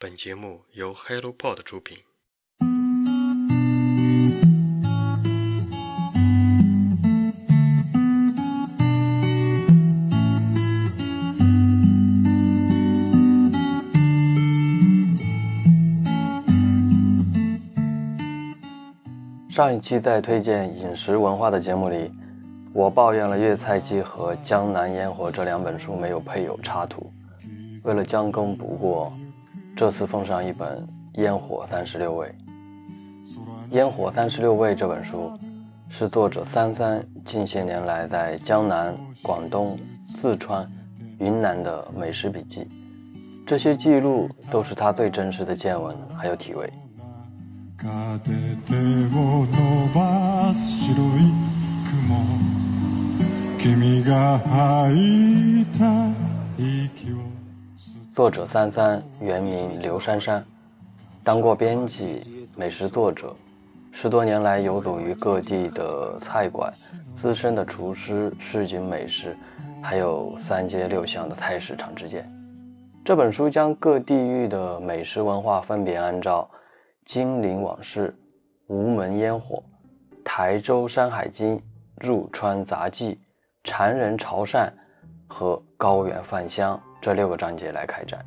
本节目由 HelloPod 出品。上一期在推荐饮食文化的节目里，我抱怨了《粤菜记》和《江南烟火》这两本书没有配有插图。为了将功补过，这次奉上一本《烟火三十六味》。《烟火三十六味》这本书是作者三三近些年来在江南、广东、四川、云南的美食笔记，这些记录都是他最真实的见闻还有体味。作者三三原名刘珊珊，当过编辑、美食作者，十多年来游走于各地的菜馆，资深的厨师、市井美食，还有三街六巷的菜市场之间。这本书将各地域的美食文化分别按照。金陵往事、吴门烟火、台州山海经、入川杂记、禅人潮汕和高原饭香这六个章节来开展。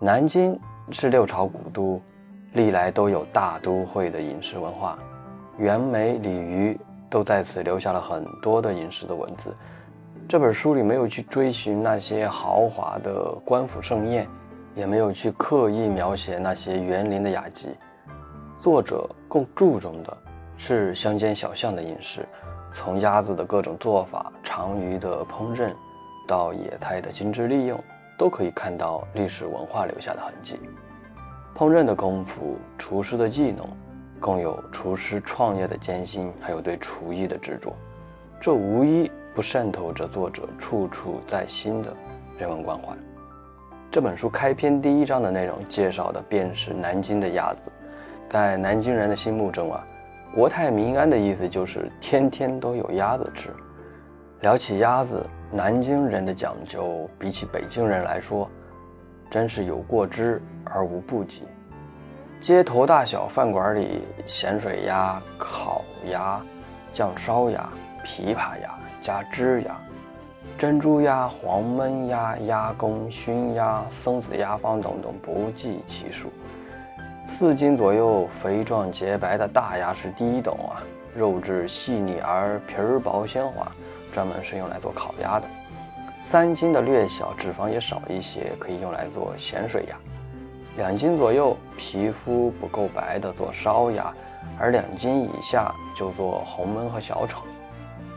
南京是六朝古都，历来都有大都会的饮食文化，袁枚、李渔都在此留下了很多的饮食的文字。这本书里没有去追寻那些豪华的官府盛宴。也没有去刻意描写那些园林的雅集，作者更注重的是乡间小巷的饮食，从鸭子的各种做法、长鱼的烹饪，到野菜的精致利用，都可以看到历史文化留下的痕迹。烹饪的功夫、厨师的技能，更有厨师创业的艰辛，还有对厨艺的执着，这无一不渗透着作者处处在心的人文关怀。这本书开篇第一章的内容介绍的便是南京的鸭子，在南京人的心目中啊，国泰民安的意思就是天天都有鸭子吃。聊起鸭子，南京人的讲究比起北京人来说，真是有过之而无不及。街头大小饭馆里，咸水鸭、烤鸭、酱烧鸭、琵琶鸭加汁鸭。珍珠鸭、黄焖鸭、鸭公、熏鸭、松子鸭方等等不计其数，四斤左右、肥壮洁白的大鸭是第一等啊，肉质细腻而皮儿薄鲜滑，专门是用来做烤鸭的。三斤的略小、脂肪也少一些，可以用来做咸水鸭。两斤左右、皮肤不够白的做烧鸭，而两斤以下就做红焖和小炒。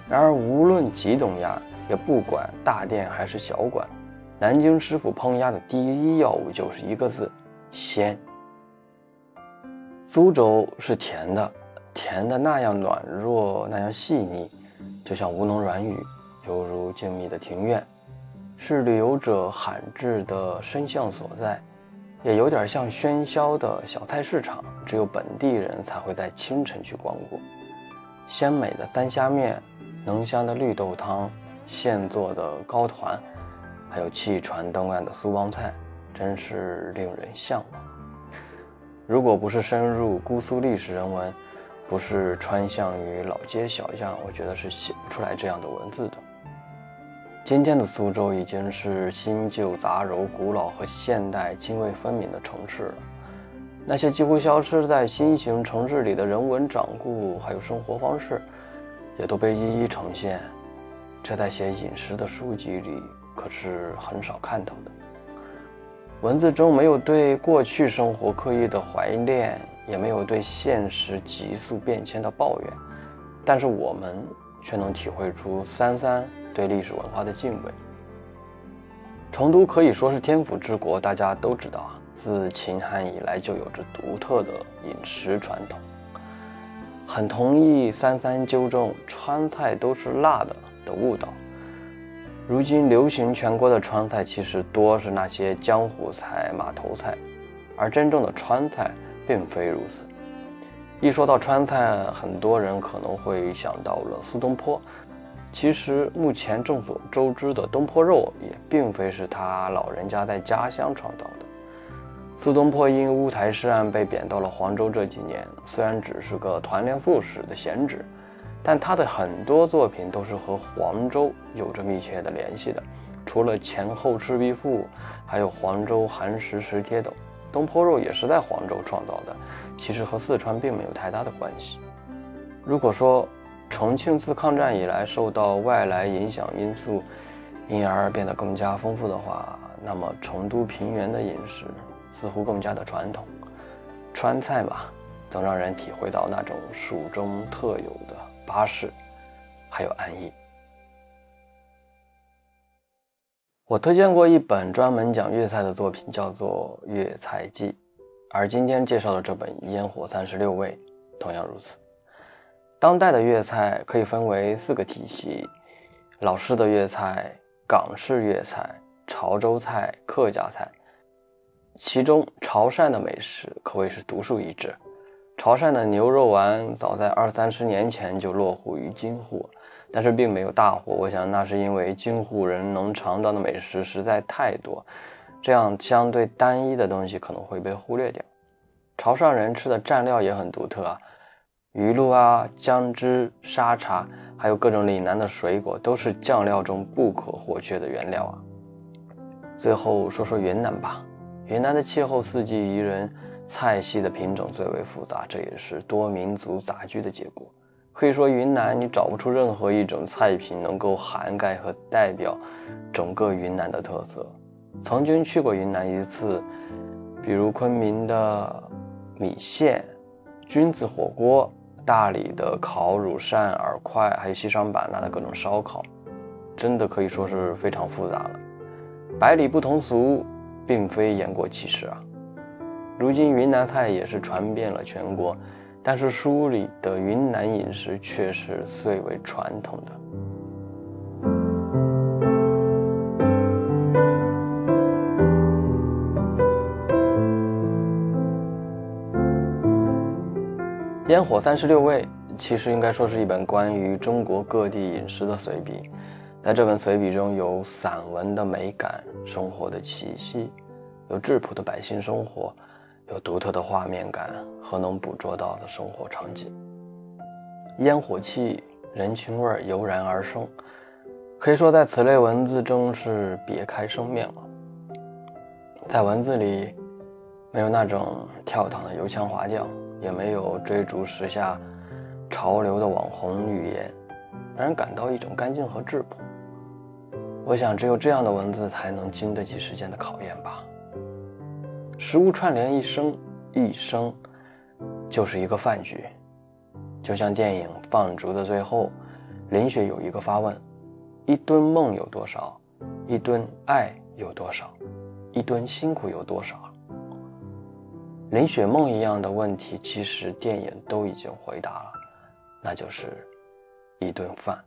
然而无论几种鸭。也不管大店还是小馆，南京师傅烹鸭的第一要务就是一个字：鲜。苏州是甜的，甜的那样软弱，那样细腻，就像吴侬软语，犹如静谧的庭院，是旅游者罕至的深巷所在，也有点像喧嚣的小菜市场，只有本地人才会在清晨去光顾。鲜美的三虾面，浓香的绿豆汤。现做的糕团，还有气传灯案的苏帮菜，真是令人向往。如果不是深入姑苏历史人文，不是穿巷于老街小巷，我觉得是写不出来这样的文字的。今天的苏州已经是新旧杂糅、古老和现代泾渭分明的城市了。那些几乎消失在新型城市里的人文掌故，还有生活方式，也都被一一呈现。这在写饮食的书籍里可是很少看到的。文字中没有对过去生活刻意的怀念，也没有对现实急速变迁的抱怨，但是我们却能体会出三三对历史文化的敬畏。成都可以说是天府之国，大家都知道啊，自秦汉以来就有着独特的饮食传统。很同意三三纠正川菜都是辣的。的误导。如今流行全国的川菜，其实多是那些江湖菜、码头菜，而真正的川菜并非如此。一说到川菜，很多人可能会想到了苏东坡。其实目前众所周知的东坡肉，也并非是他老人家在家乡创造的。苏东坡因乌台诗案被贬到了黄州，这几年虽然只是个团练副使的闲职，但他的很多作品都是和黄州有着密切的联系的。除了前后赤壁赋，还有黄州寒食石帖等，东坡肉也是在黄州创造的，其实和四川并没有太大的关系。如果说重庆自抗战以来受到外来影响因素，因而变得更加丰富的话，那么成都平原的饮食似乎更加的传统，川菜嘛，总让人体会到那种蜀中特有的巴适，还有安逸。我推荐过一本专门讲粤菜的作品，叫做《粤菜记》，而今天介绍的这本《烟火三十六味》同样如此。当代的粤菜可以分为四个体系：老式的粤菜、港式粤菜、潮州菜、客家菜。其中，潮汕的美食可谓是独树一帜。潮汕的牛肉丸早在二三十年前就落户于京沪。但是并没有大火，我想那是因为京沪人能尝到的美食实在太多，这样相对单一的东西可能会被忽略掉。潮汕人吃的蘸料也很独特啊，鱼露啊、姜汁、沙茶，还有各种岭南的水果，都是酱料中不可或缺的原料啊。最后说说云南吧，云南的气候四季宜人，菜系的品种最为复杂，这也是多民族杂居的结果。可以说，云南你找不出任何一种菜品能够涵盖和代表整个云南的特色。曾经去过云南一次，比如昆明的米线、菌子火锅、大理的烤乳扇、饵块，还有西双版纳的各种烧烤，真的可以说是非常复杂了。百里不同俗，并非言过其实啊。如今云南菜也是传遍了全国。但是书里的云南饮食却是最为传统的。烟火三十六味其实应该说是一本关于中国各地饮食的随笔，在这本随笔中有散文的美感、生活的气息，有质朴的百姓生活。有独特的画面感和能捕捉到的生活场景，烟火气、人情味油然而生，可以说在此类文字中是别开生面了。在文字里，没有那种跳堂的油腔滑调，也没有追逐时下潮流的网红语言，让人感到一种干净和质朴。我想，只有这样的文字才能经得起时间的考验吧。食物串联一生，一生就是一个饭局，就像电影《放逐》的最后，林雪有一个发问：一吨梦有多少？一吨爱有多少？一吨辛苦有多少？林雪梦一样的问题，其实电影都已经回答了，那就是一顿饭。